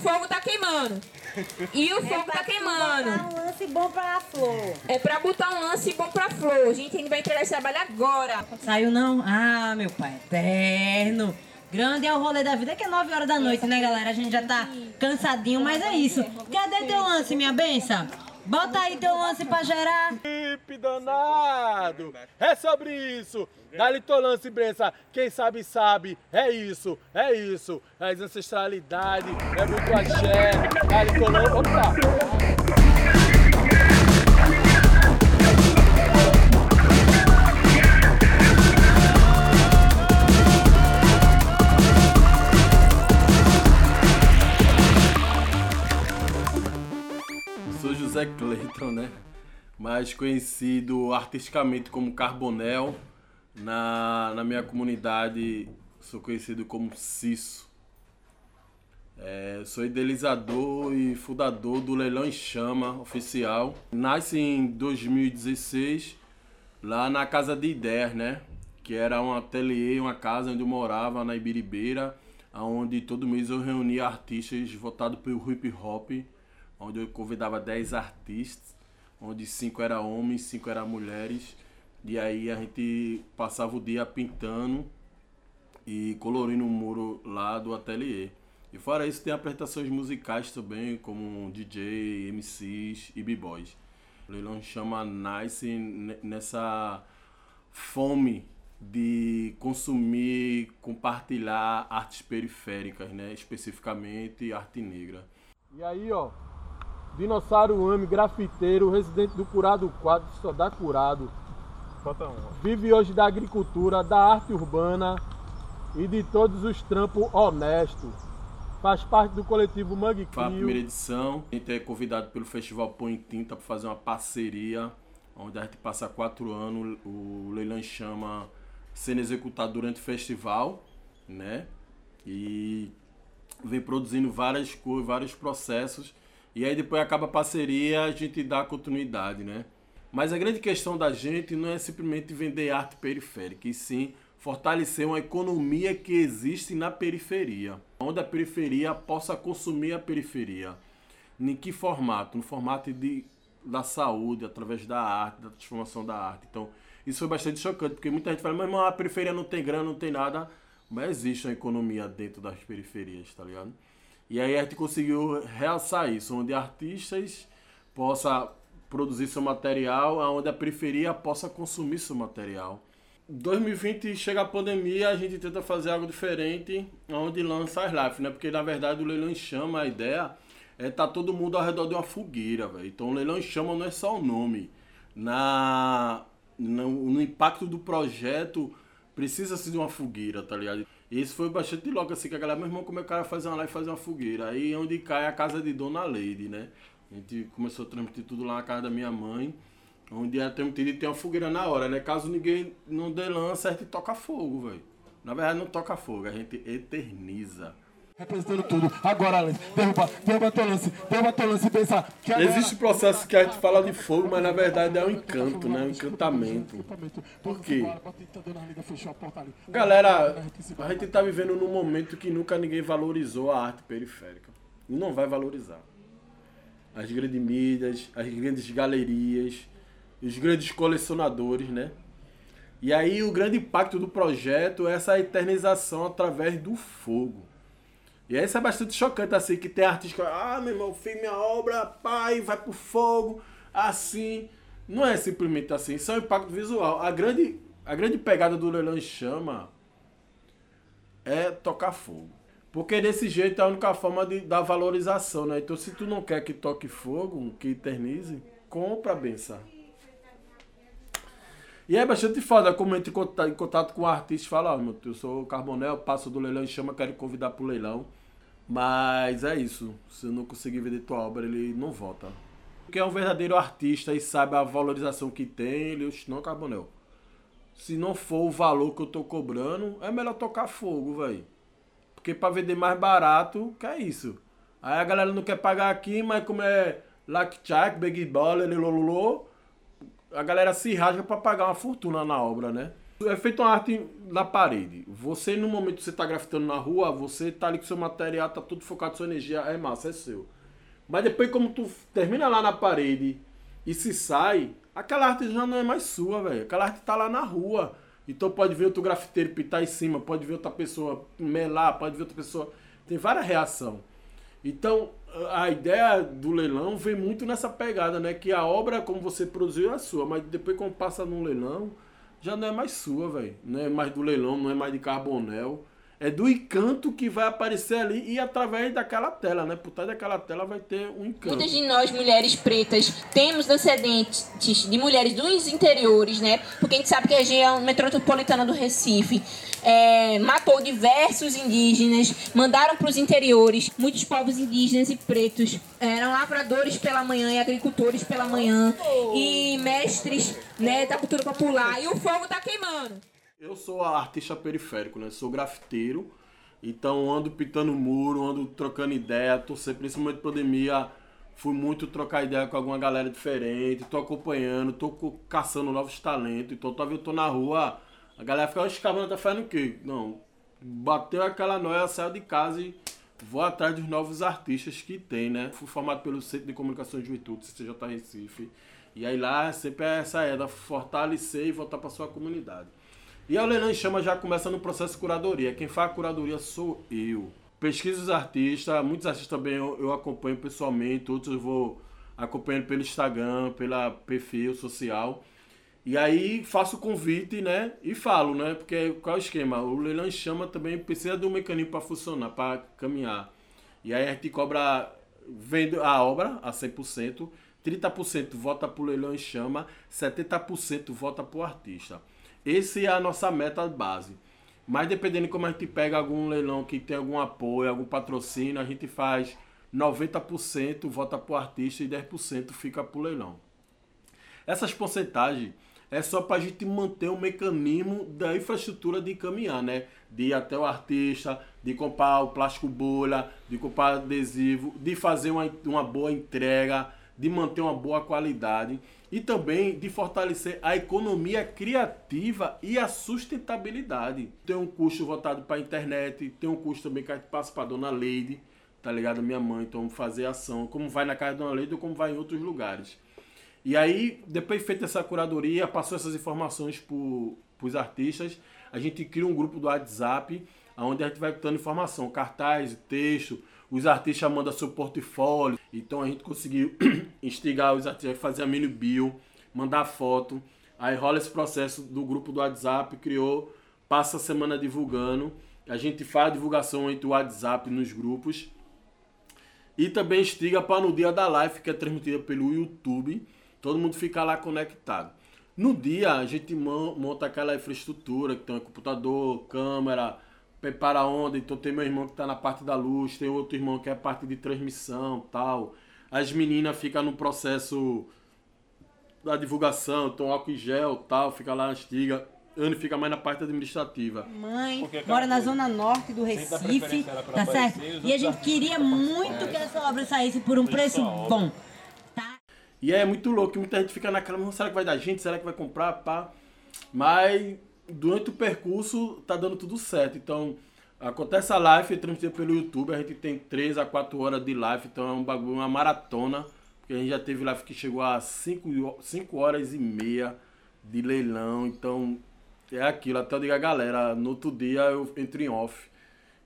fogo tá queimando. E o É fogo pra tá queimando. botar um lance bom pra flor. É pra botar um lance bom pra flor. A gente ainda vai entregar esse trabalho agora. Saiu não? Ah, meu pai eterno. Grande é o rolê da vida, que é 9 horas da noite, né, galera? A gente já tá cansadinho, mas é isso. Cadê teu lance, minha benção? Bota aí teu lance pra gerar. Felipe danado! É sobre isso! Dá-lhe teu lance, Brença. Quem sabe, sabe. É isso, é isso. É ancestralidade, é muito axé. Dá-lhe teu lance. Opa! Sou José Cleiton, né? Mais conhecido artisticamente como Carbonel. Na, na minha comunidade sou conhecido como Cisso. É, sou idealizador e fundador do Leilão em Chama oficial. Nasce em 2016 lá na Casa de Ideias, né? Que era um ateliê, uma casa onde eu morava na Ibiribeira, onde todo mês eu reunia artistas votados pelo hip hop, onde eu convidava 10 artistas, onde 5 eram homens, 5 eram mulheres. E aí a gente passava o dia pintando e colorindo o muro lá do ateliê. E fora isso tem apresentações musicais também, como DJ, MCs e B-Boys. O leilão chama Nice ne- nessa fome de consumir, compartilhar artes periféricas, né? especificamente arte negra. E aí, ó, Dinossauro Ame, grafiteiro, residente do Curado 4, só dá curado. Falta um. Vive hoje da agricultura, da arte urbana e de todos os trampos honestos. Faz parte do coletivo Mangue Foi a primeira edição. A gente é convidado pelo Festival Põe em Tinta para fazer uma parceria, onde a gente passa quatro anos, o Leilão Chama sendo executado durante o festival, né? E vem produzindo várias coisas, vários processos. E aí depois acaba a parceria, a gente dá continuidade, né? Mas a grande questão da gente não é simplesmente vender arte periférica, e sim fortalecer uma economia que existe na periferia, onde a periferia possa consumir a periferia. Em que formato? No formato de, da saúde, através da arte, da transformação da arte. Então, isso foi bastante chocante, porque muita gente fala, mas irmão, a periferia não tem grana, não tem nada, mas existe uma economia dentro das periferias, tá ligado? E aí a gente conseguiu realçar isso, onde artistas possam produzir seu material, onde a periferia possa consumir seu material. 2020 chega a pandemia, a gente tenta fazer algo diferente, onde lança as lives, né? Porque na verdade o Leilão em Chama, a ideia é tá todo mundo ao redor de uma fogueira, velho. Então o Leilão em Chama não é só o nome. Na, no, no impacto do projeto, precisa-se de uma fogueira, tá ligado? E isso foi bastante louco, assim, que a galera, meu irmão, como é que o cara faz uma live e faz uma fogueira? Aí é onde cai a casa de Dona Leide, né? A gente começou a transmitir tudo lá na casa da minha mãe, onde era transmitido e tem uma fogueira na hora, né? Caso ninguém não dê lança, a gente toca fogo, velho. Na verdade não toca fogo, a gente eterniza. Representando tudo. Agora, Lance, derruba, derruba teu lance, derruba teu lance e pensa que agora... Existe processo que a gente fala de fogo, mas na verdade é um encanto, né? Um encantamento. Por quê? Galera, a gente tá vivendo num momento que nunca ninguém valorizou a arte periférica. E não vai valorizar. As grandes mídias, as grandes galerias, os grandes colecionadores, né? E aí o grande impacto do projeto é essa eternização através do fogo. E isso é bastante chocante, assim, que tem artista que ah, meu irmão, fiz minha obra, pai, vai pro fogo, assim. Não é simplesmente assim, isso é um impacto visual. A grande, a grande pegada do Leilão em Chama é tocar fogo. Porque desse jeito é a única forma de dar valorização, né? Então se tu não quer que toque fogo, que eternize, compra a benção. E é bastante foda como entra em contato, em contato com o artista e fala, ó, meu, eu sou o Carbonel, passo do leilão e chama, quero convidar pro leilão. Mas é isso. Se eu não conseguir vender tua obra, ele não volta. Porque é um verdadeiro artista e sabe a valorização que tem, ele, não, Carbonel. Se não for o valor que eu tô cobrando, é melhor tocar fogo, velho. Porque pra vender mais barato, que é isso. Aí a galera não quer pagar aqui, mas como é Lucky Chuck, Big Baller, lololô, a galera se rasga pra pagar uma fortuna na obra, né? É feita uma arte na parede. Você, no momento que você está grafitando na rua, você tá ali com seu material, tá tudo focado, sua energia é massa, é seu. Mas depois, como tu termina lá na parede e se sai, aquela arte já não é mais sua, velho. Aquela arte tá lá na rua. Então pode ver outro grafiteiro pitar em cima, pode ver outra pessoa melar, pode ver outra pessoa. Tem várias reações. Então, a ideia do leilão vem muito nessa pegada, né? Que a obra, como você produziu, é sua, mas depois quando passa no leilão, já não é mais sua, velho. Não é mais do leilão, não é mais de Carbonel é do encanto que vai aparecer ali e através daquela tela, né? Por trás daquela tela vai ter um encanto. Muitas de nós, mulheres pretas, temos antecedentes de mulheres dos interiores, né? Porque a gente sabe que a região metropolitana do Recife é, matou diversos indígenas, mandaram para os interiores, muitos povos indígenas e pretos eram lavradores pela manhã e agricultores pela manhã e mestres né, da cultura popular. E o fogo tá queimando. Eu sou artista periférico, né? Sou grafiteiro. Então ando pintando muro, ando trocando ideia, tô sempre, principalmente pandemia, fui muito trocar ideia com alguma galera diferente, tô acompanhando, tô caçando novos talentos. Então talvez eu tô na rua, a galera fica, os cabana tá fazendo o quê? Não, bateu aquela noia, saiu de casa e vou atrás dos novos artistas que tem, né? Fui formado pelo Centro de Comunicação de Juventude, CCJ Recife. E aí lá sempre é essa é da fortalecer e voltar para sua comunidade. E a Leilão em Chama já começa no processo de curadoria. Quem faz a curadoria sou eu. Pesquiso os artistas, muitos artistas também eu, eu acompanho pessoalmente, outros eu vou acompanhando pelo Instagram, pela perfil social. E aí faço o convite, né? E falo, né? Porque qual é o esquema? O leilão em chama também precisa de um mecanismo para funcionar, para caminhar. E aí a gente cobra, vende a obra a 100%, 30% volta para o leilão em chama, 70% volta para o artista. Essa é a nossa meta base. Mas dependendo de como a gente pega algum leilão que tem algum apoio, algum patrocínio, a gente faz 90% volta para o artista e 10% fica para o leilão. Essas porcentagens é só para a gente manter o mecanismo da infraestrutura de caminhar, né? De ir até o artista, de comprar o plástico bolha, de comprar adesivo, de fazer uma, uma boa entrega, de manter uma boa qualidade e também de fortalecer a economia criativa e a sustentabilidade. Tem um custo voltado para a internet, tem um custo também que passa para a dona Leide, tá ligado? Minha mãe, então fazer ação, como vai na casa da dona Leide ou como vai em outros lugares. E aí, depois de feita essa curadoria, passou essas informações para os artistas, a gente cria um grupo do WhatsApp, onde a gente vai dando informação, cartaz, texto, os artistas mandam seu portfólio. Então a gente conseguiu instigar os artistas a fazer a mini bio, mandar foto. Aí rola esse processo do grupo do WhatsApp, criou, passa a semana divulgando. A gente faz a divulgação entre o WhatsApp nos grupos. E também instiga para no dia da live, que é transmitida pelo YouTube, todo mundo fica lá conectado. No dia, a gente monta aquela infraestrutura, que tem computador, câmera, prepara a onda, então tem meu irmão que está na parte da luz, tem outro irmão que é a parte de transmissão tal. As meninas ficam no processo da divulgação, então álcool em gel tal, fica lá na estiga. Anne fica mais na parte administrativa. Mãe, mora na zona norte do Recife, tá certo? E a gente queria muito que essa obra saísse por um preço bom. Tá? E é muito louco, muita gente fica naquela, será que vai dar gente? Será que vai comprar? Pá. Mas durante o percurso tá dando tudo certo. Então, acontece a live transmitida pelo YouTube, a gente tem 3 a 4 horas de live, então é um bagulho, uma maratona. Porque a gente já teve live que chegou a 5, 5 horas e meia de leilão. Então, é aquilo, até eu digo a galera, no outro dia eu entro em off.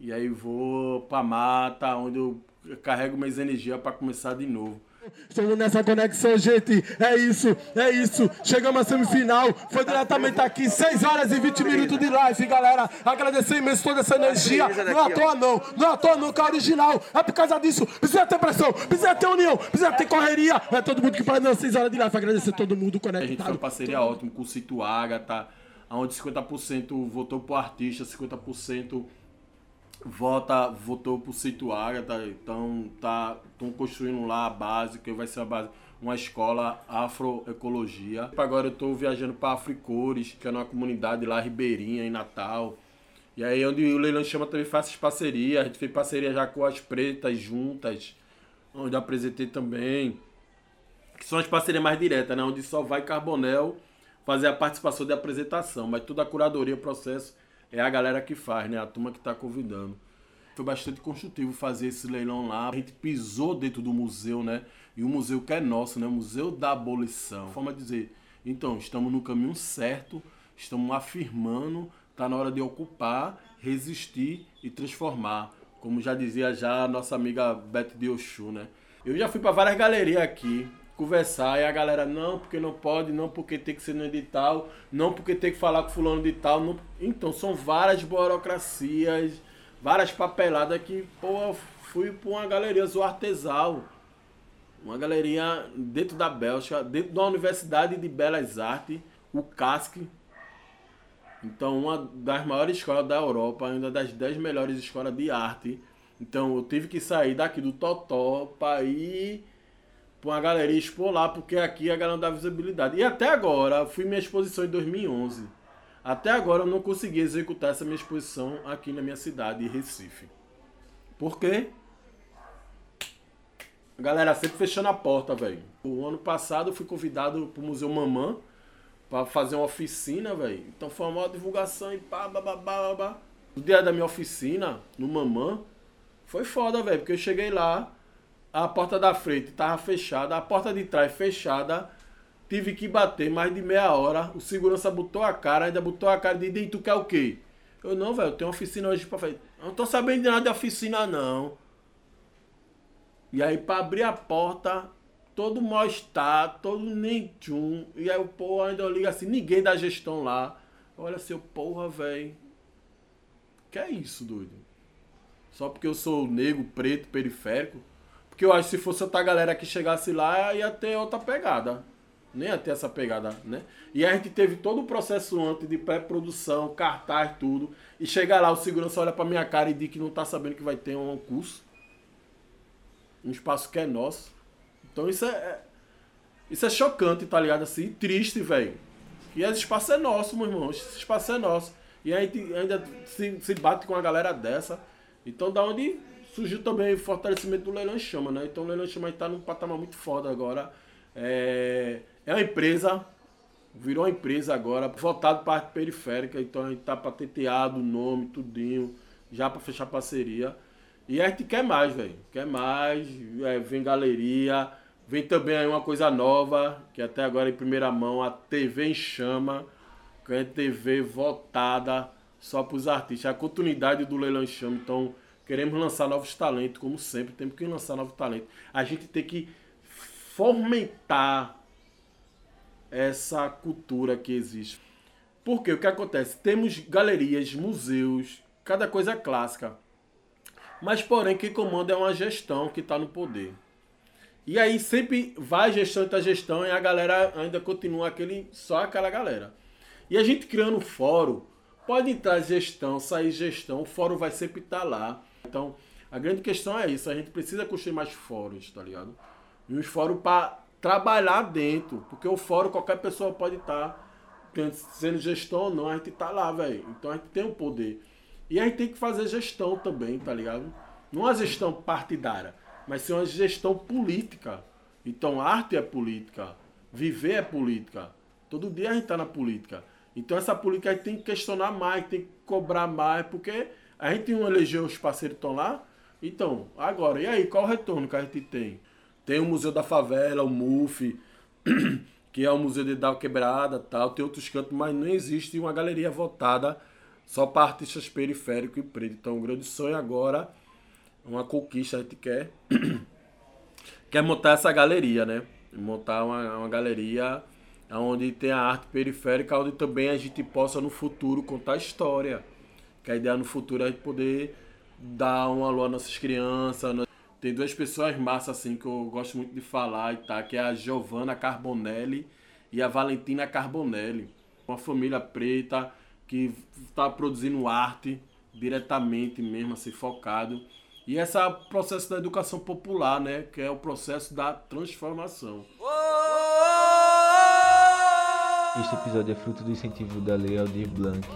E aí vou pra mata, onde eu carrego minhas energias para começar de novo. Estamos nessa conexão, gente. É isso, é isso. Chegamos à semifinal. Foi diretamente aqui, 6 horas e 20 minutos de live, galera. Agradecer imenso toda essa energia. Não é à toa, não. Não é à toa, não, que é original. É por causa disso. Precisa ter pressão, precisa ter união, precisa ter correria. É todo mundo que faz 6 horas de live. Agradecer todo mundo conectado. A gente foi uma parceria ótima com o Cito Ágata, onde 50% votou pro artista, 50% vota, votou por Situária, tá? então tá estão construindo lá a base, que vai ser a base, uma escola afroecologia. Agora eu estou viajando para Africores, que é uma comunidade lá ribeirinha em Natal. E aí onde o Leilão Chama também faz parceria, a gente fez parceria já com as pretas juntas, onde apresentei também. Que são as parcerias mais diretas, né? Onde só vai Carbonel fazer a participação de apresentação, mas toda a curadoria, o processo, é a galera que faz, né? A turma que está convidando. Foi bastante construtivo fazer esse leilão lá. A gente pisou dentro do museu, né? E o museu que é nosso, né? O Museu da Abolição. Forma de dizer, então, estamos no caminho certo, estamos afirmando, está na hora de ocupar, resistir e transformar. Como já dizia já a nossa amiga Beth de Oxu, né? Eu já fui para várias galerias aqui conversar e a galera, não, porque não pode, não porque tem que ser no edital, não porque tem que falar com fulano de tal. Não... Então, são várias burocracias, várias papeladas que, pô, fui para uma galeria zo artesal. Uma galeria dentro da Bélgica, dentro da Universidade de Belas Artes, o CASC. Então, uma das maiores escolas da Europa, ainda das 10 melhores escolas de arte. Então, eu tive que sair daqui do Totó para ir para uma galeria expor lá, porque aqui a galera não dá visibilidade. E até agora, fui minha exposição em 2011. Até agora eu não consegui executar essa minha exposição aqui na minha cidade, Recife. Por quê? A galera sempre fechando a porta, velho. O ano passado eu fui convidado pro Museu Mamã para fazer uma oficina, velho. Então foi uma divulgação e pá, babá, babá. O dia da minha oficina, no Mamã, foi foda, velho, porque eu cheguei lá, a porta da frente tava fechada, a porta de trás fechada. Tive que bater mais de meia hora. O segurança botou a cara, ainda botou a cara de tu quer o quê? Eu não, velho, tenho oficina hoje pra fazer. Não tô sabendo de nada de oficina, não. E aí, pra abrir a porta, todo mal-estar, todo nem tchum. E aí, o pô, ainda eu ligo assim, ninguém da gestão lá. Olha, seu porra, velho. Que é isso, doido? Só porque eu sou negro, preto, periférico. Porque eu acho que se fosse outra galera que chegasse lá, ia ter outra pegada. Nem ia ter essa pegada, né? E a gente teve todo o processo antes de pré-produção, cartaz, tudo. E chegar lá, o segurança olha pra minha cara e diz que não tá sabendo que vai ter um curso. Um espaço que é nosso. Então isso é. é isso é chocante, tá ligado? Assim, triste, velho. E esse espaço é nosso, meu irmão. Esse espaço é nosso. E a gente ainda se, se bate com uma galera dessa. Então da onde surgiu também o fortalecimento do Leilão Chama, né? Então o Leilão Chama está num patamar muito foda agora. É, é uma empresa, virou uma empresa agora, voltado para a parte periférica, então a gente tá patenteado o nome, tudinho, já para fechar parceria. E a gente quer mais, velho. Quer mais, é, vem galeria, vem também aí uma coisa nova, que até agora em primeira mão, a TV em chama, que é TV votada só para os artistas. A continuidade do Leilão em Chama, então Queremos lançar novos talentos, como sempre, temos que lançar novos talentos. A gente tem que fomentar essa cultura que existe. Porque o que acontece? Temos galerias, museus, cada coisa clássica. Mas, porém, quem comanda é uma gestão que está no poder. E aí sempre vai gestão e tá gestão e a galera ainda continua aquele só aquela galera. E a gente criando fórum, pode entrar gestão, sair gestão, o fórum vai sempre estar tá lá. Então, a grande questão é isso. A gente precisa construir mais fóruns, tá ligado? E uns fóruns para trabalhar dentro. Porque o fórum qualquer pessoa pode estar tá, sendo gestão ou não. A gente tá lá, velho. Então a gente tem o poder. E a gente tem que fazer gestão também, tá ligado? Não uma gestão partidária, mas sim uma gestão política. Então arte é política. Viver é política. Todo dia a gente tá na política. Então essa política a gente tem que questionar mais, tem que cobrar mais, porque a gente não elegeu os parceiros estão lá. Então, agora, e aí, qual o retorno que a gente tem? Tem o Museu da Favela, o MUF, que é o Museu de Dal Quebrada, tal, tem outros cantos, mas não existe uma galeria votada só para artistas periféricos e preto. Então, o grande sonho agora, uma conquista, a gente quer, quer montar essa galeria, né? Montar uma, uma galeria onde tem a arte periférica, onde também a gente possa no futuro contar história. Que a ideia no futuro é a gente poder dar um alô às nossas crianças. Né? Tem duas pessoas massas assim que eu gosto muito de falar e tá, que é a Giovanna Carbonelli e a Valentina Carbonelli. Uma família preta que está produzindo arte diretamente mesmo, assim, focado. E esse processo da educação popular, né? Que é o processo da transformação. Este episódio é fruto do incentivo da Lei Aldir Blanc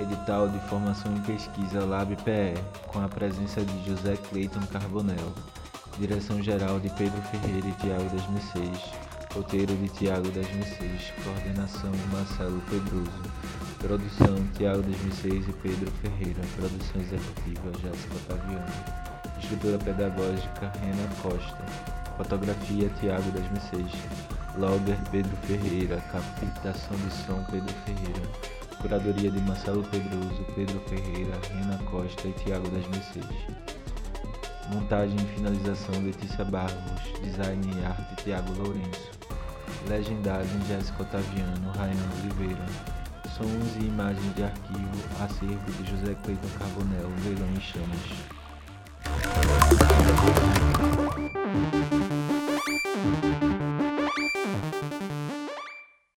edital de formação em pesquisa LabPE, com a presença de José Cleiton Carbonel, direção-geral de Pedro Ferreira e Tiago 2006, Roteiro de Tiago 2006, coordenação de Marcelo Pedroso, produção Tiago 2006 e Pedro Ferreira, produção executiva Jéssica Otaviano, estrutura pedagógica Rena Costa, fotografia Tiago 2006, logger Pedro Ferreira, captação de som Pedro Ferreira, curadoria de Marcelo Pedroso, Pedro Ferreira, Rena Costa e Tiago 2006. Montagem e finalização Letícia Barros, design e arte Tiago Lourenço. Legendagem Jéssica Otaviano, Raiane Oliveira. Sons e imagens de arquivo, acervo de José Cleiton Carbonel, Leilão em Chamas.